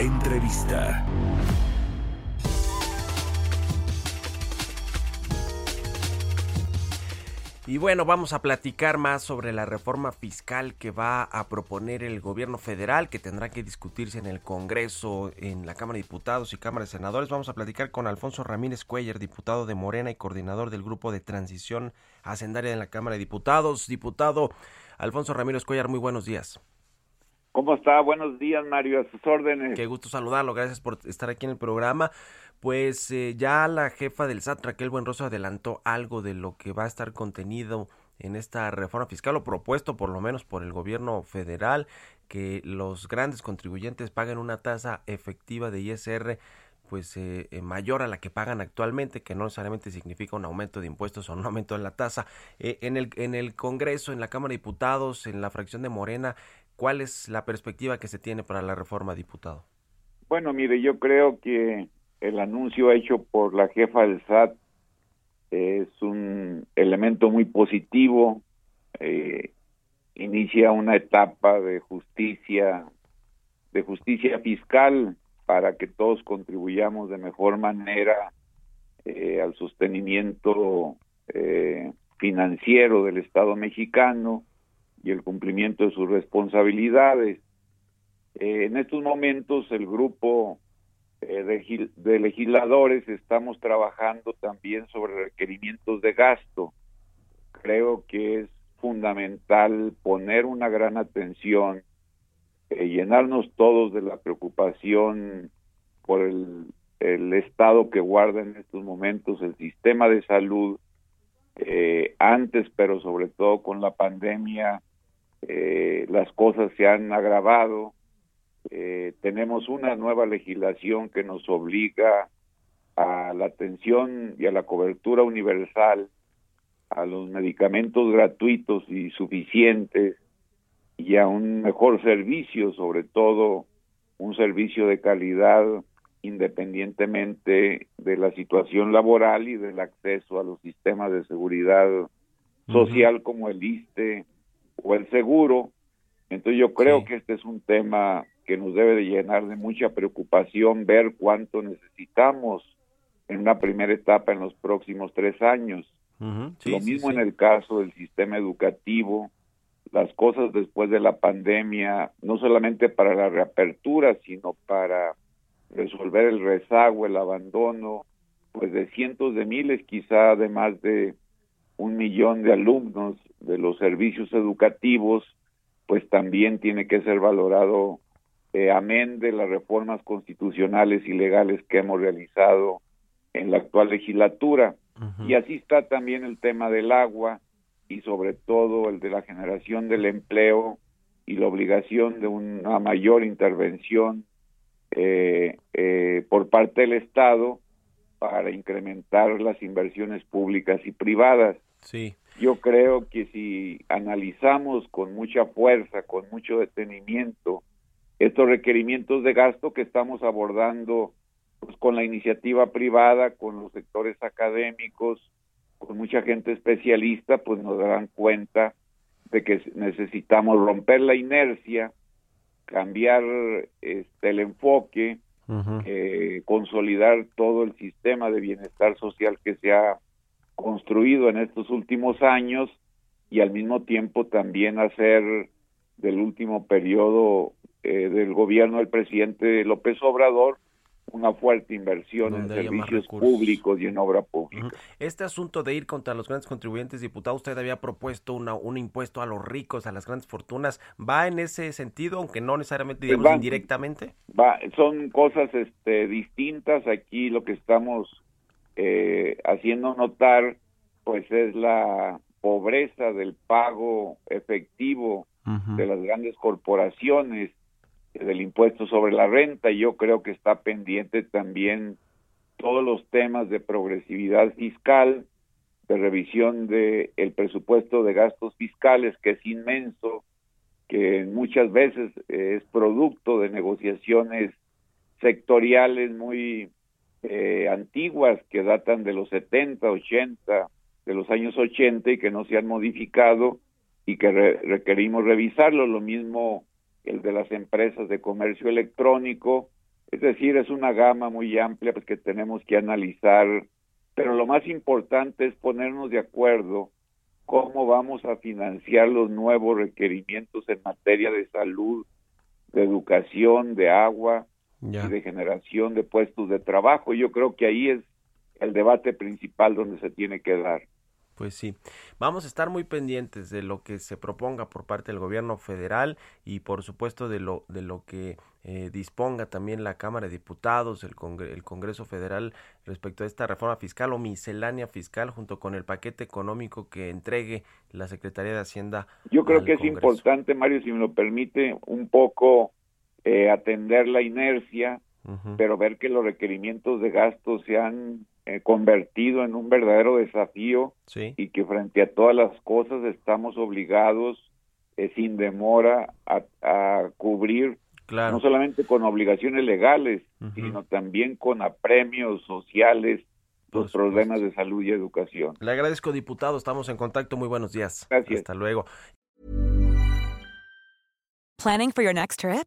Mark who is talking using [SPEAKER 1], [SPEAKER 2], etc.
[SPEAKER 1] Entrevista.
[SPEAKER 2] Y bueno, vamos a platicar más sobre la reforma fiscal que va a proponer el gobierno federal, que tendrá que discutirse en el Congreso, en la Cámara de Diputados y Cámara de Senadores. Vamos a platicar con Alfonso Ramírez Cuellar, diputado de Morena y coordinador del Grupo de Transición Hacendaria de la Cámara de Diputados. Diputado Alfonso Ramírez Cuellar, muy buenos días.
[SPEAKER 3] ¿Cómo está? Buenos días, Mario, a sus órdenes.
[SPEAKER 2] Qué gusto saludarlo, gracias por estar aquí en el programa. Pues eh, ya la jefa del SAT, Raquel Buenroso, adelantó algo de lo que va a estar contenido en esta reforma fiscal o propuesto por lo menos por el gobierno federal que los grandes contribuyentes paguen una tasa efectiva de ISR pues eh, eh, mayor a la que pagan actualmente, que no necesariamente significa un aumento de impuestos o un aumento de la tasa. en, el, en el Congreso, en la Cámara de Diputados, en la fracción de Morena, ¿cuál es la perspectiva que se tiene para la reforma, diputado?
[SPEAKER 3] Bueno, mire, yo creo que el anuncio hecho por la jefa del SAT es un elemento muy positivo, eh, inicia una etapa de justicia, de justicia fiscal para que todos contribuyamos de mejor manera eh, al sostenimiento eh, financiero del Estado mexicano y el cumplimiento de sus responsabilidades. en estos momentos el grupo eh, de, legisladores estamos trabajando también sobre requerimientos de gasto. Creo que es fundamental poner una gran atención, eh, llenarnos todos de la preocupación por el, el, estado que guarda en estos momentos el sistema de salud, eh, antes, pero sobre todo con la pandemia, las cosas se han agravado eh, tenemos una nueva legislación que nos obliga a la atención y a la cobertura universal, a los medicamentos gratuitos y suficientes y a un mejor servicio, sobre todo un servicio de calidad independientemente de la situación laboral y del acceso a los sistemas de seguridad social como el ISTE o el seguro. Entonces yo creo que este es un tema que nos debe de llenar de mucha preocupación ver cuánto necesitamos en una primera etapa en los próximos tres años. Lo mismo en el caso del sistema educativo, las cosas después de la pandemia, no solamente para la reapertura, sino para resolver el rezago, el abandono, pues de cientos de miles, quizá de más de un millón de alumnos de los servicios educativos, pues también tiene que ser valorado eh, amén de las reformas constitucionales y legales que hemos realizado en la actual legislatura. Y así está también el tema del agua y sobre todo el de la generación del empleo y la obligación de una mayor intervención eh, eh, por parte del Estado para incrementar las inversiones públicas y privadas.
[SPEAKER 2] Sí.
[SPEAKER 3] Yo creo que si analizamos con mucha fuerza, con mucho detenimiento, estos requerimientos de gasto que estamos abordando pues, con la iniciativa privada, con los sectores académicos, con mucha gente especialista, pues nos darán cuenta de que necesitamos romper la inercia, cambiar este, el enfoque, eh, consolidar todo el sistema de bienestar social que se ha construido en estos últimos años y al mismo tiempo también hacer del último periodo eh, del gobierno del presidente López Obrador una fuerte inversión en servicios públicos y en obra pública.
[SPEAKER 2] Este asunto de ir contra los grandes contribuyentes, diputado, usted había propuesto una, un impuesto a los ricos, a las grandes fortunas. ¿Va en ese sentido, aunque no necesariamente, digamos, indirectamente?
[SPEAKER 3] Va, son cosas este, distintas. Aquí lo que estamos eh, haciendo notar, pues es la pobreza del pago efectivo de las grandes corporaciones, del impuesto sobre la renta. Yo creo que está pendiente también todos los temas de progresividad fiscal, de revisión de el presupuesto de gastos fiscales que es inmenso, que muchas veces es producto de negociaciones sectoriales muy eh, antiguas que datan de los 70, 80, de los años 80 y que no se han modificado y que requerimos revisarlo. Lo mismo el de las empresas de comercio electrónico. Es decir, es una gama muy amplia pues, que tenemos que analizar, pero lo más importante es ponernos de acuerdo cómo vamos a financiar los nuevos requerimientos en materia de salud, de educación, de agua y de generación de puestos de trabajo. Yo creo que ahí es el debate principal donde se tiene que dar.
[SPEAKER 2] Pues sí, vamos a estar muy pendientes de lo que se proponga por parte del gobierno federal y por supuesto de lo, de lo que eh, disponga también la Cámara de Diputados, el, el Congreso Federal respecto a esta reforma fiscal o miscelánea fiscal junto con el paquete económico que entregue la Secretaría de Hacienda.
[SPEAKER 3] Yo creo que es importante, Mario, si me lo permite, un poco eh, atender la inercia, pero ver que los requerimientos de gasto sean eh, convertido en un verdadero desafío y que frente a todas las cosas estamos obligados eh, sin demora a, cubrir no solamente con obligaciones legales, sino también con apremios sociales los problemas de salud y educación.
[SPEAKER 2] Le agradezco, diputado. Estamos en contacto. Muy buenos días.
[SPEAKER 3] Gracias.
[SPEAKER 2] Hasta luego.
[SPEAKER 1] Planning for your next trip?